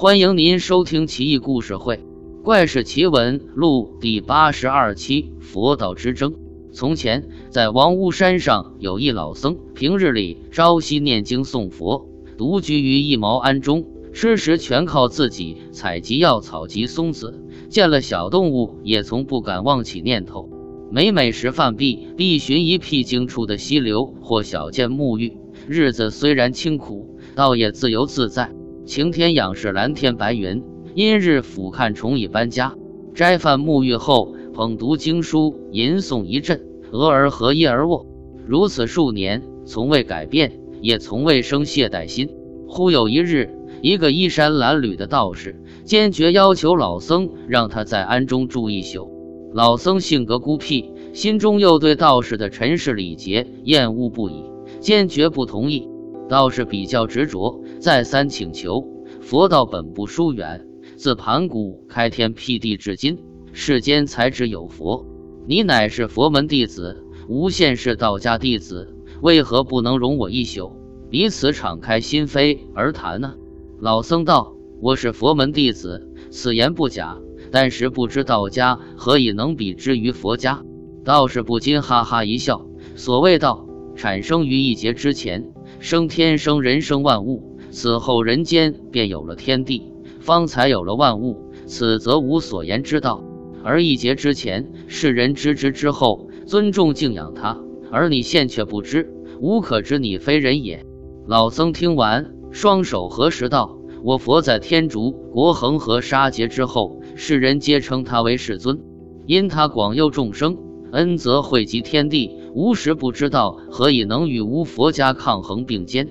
欢迎您收听《奇异故事会·怪事奇闻录》第八十二期《佛道之争》。从前，在王屋山上有一老僧，平日里朝夕念经诵佛，独居于一茅庵中，吃食全靠自己采集药草及松子，见了小动物也从不敢妄起念头。每每食饭毕，必寻一僻静处的溪流或小涧沐浴。日子虽然清苦，倒也自由自在。晴天仰视蓝天白云，阴日俯瞰虫蚁搬家。斋饭沐浴后，捧读经书，吟诵一阵，俄而合衣而卧。如此数年，从未改变，也从未生懈怠心。忽有一日，一个衣衫褴褛的道士坚决要求老僧让他在庵中住一宿。老僧性格孤僻，心中又对道士的尘世礼节厌恶不已，坚决不同意。道士比较执着，再三请求。佛道本不疏远，自盘古开天辟地至今，世间才只有佛。你乃是佛门弟子，无限是道家弟子，为何不能容我一宿，彼此敞开心扉而谈呢？老僧道：“我是佛门弟子，此言不假。但是不知道家何以能比之于佛家？”道士不禁哈哈一笑。所谓道，产生于一劫之前。生天生人生万物，此后人间便有了天地，方才有了万物，此则无所言之道。而一劫之前，世人知之之后，尊重敬仰他，而你现却不知，无可知你非人也。老僧听完，双手合十道：“我佛在天竺国恒河沙劫之后，世人皆称他为世尊，因他广佑众生，恩泽惠及天地。”无时不知道何以能与无佛家抗衡并肩。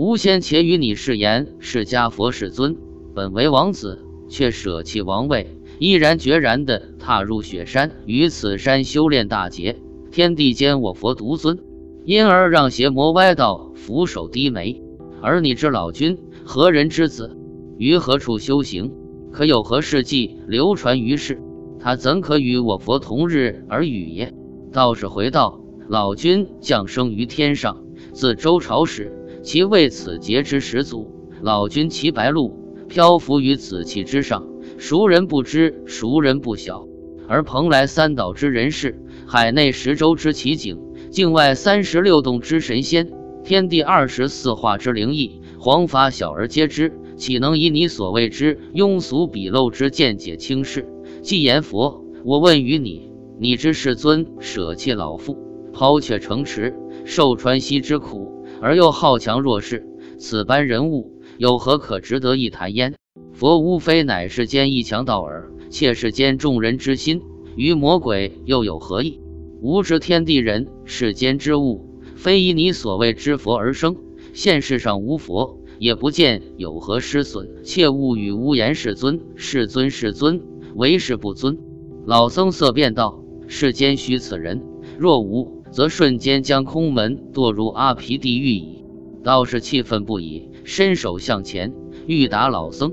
吾先且与你誓言：释迦佛世尊本为王子，却舍弃王位，毅然决然地踏入雪山，于此山修炼大劫。天地间我佛独尊，因而让邪魔歪道俯首低眉。而你之老君何人之子？于何处修行？可有何事迹流传于世？他怎可与我佛同日而语也？道士回道。老君降生于天上，自周朝始，其为此劫之始祖。老君骑白鹿，漂浮于紫气之上，孰人不知？孰人不晓？而蓬莱三岛之人士，海内十洲之奇景，境外三十六洞之神仙，天地二十四化之灵异，黄法小儿皆知，岂能以你所谓之庸俗鄙陋之见解轻视？既言佛，我问于你：你知世尊舍弃老父？抛却城池，受川西之苦，而又好强弱势，此般人物有何可值得一谈焉？佛无非乃世间一强盗耳，窃世间众人之心，与魔鬼又有何异？吾知天地人世间之物，非以你所谓之佛而生。现世上无佛，也不见有何失损。切勿与无言世尊、世尊、世尊，为是不尊。老僧色变道：世间须此人，若无。则瞬间将空门堕入阿毗地狱矣。道士气愤不已，伸手向前欲打老僧。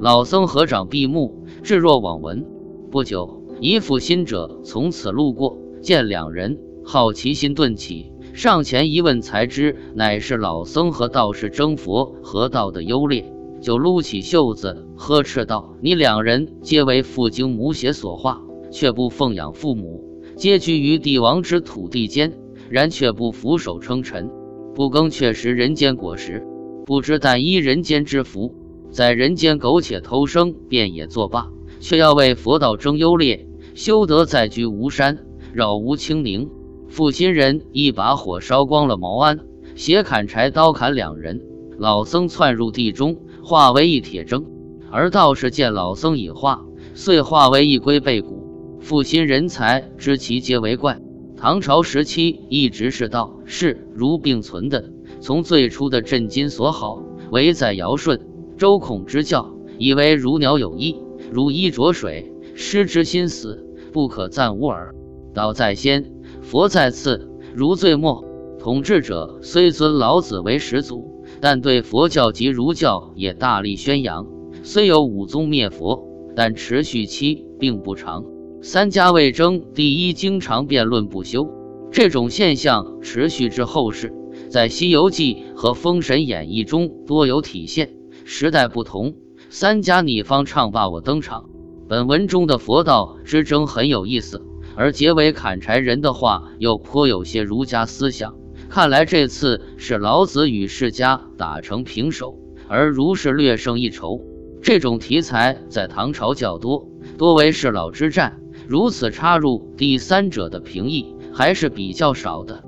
老僧合掌闭目，置若罔闻。不久，一负心者从此路过，见两人，好奇心顿起，上前一问，才知乃是老僧和道士争佛和道的优劣，就撸起袖子呵斥道：“你两人皆为父精母血所化，却不奉养父母。”皆居于帝王之土地间，然却不俯首称臣，不耕却食人间果实，不知但依人间之福，在人间苟且偷生，便也作罢，却要为佛道争优劣，修得再居无山，扰无清宁。负心人一把火烧光了茅庵，携砍柴刀砍两人，老僧窜入地中，化为一铁铮，而道士见老僧已化，遂化为一龟背骨。负心人才知其皆为怪。唐朝时期一直是道士如并存的。从最初的震惊所好，唯在尧舜、周孔之教，以为如鸟有翼，如衣着水，失之心死，不可暂无耳。道在先，佛在次，如最末。统治者虽尊老子为始祖，但对佛教及儒教也大力宣扬。虽有五宗灭佛，但持续期并不长。三家为争，第一经常辩论不休。这种现象持续至后世，在《西游记》和《封神演义》中多有体现。时代不同，三家你方唱罢我登场。本文中的佛道之争很有意思，而结尾砍柴人的话又颇有些儒家思想。看来这次是老子与释家打成平手，而儒是略胜一筹。这种题材在唐朝较多，多为世老之战，如此插入第三者的评议还是比较少的。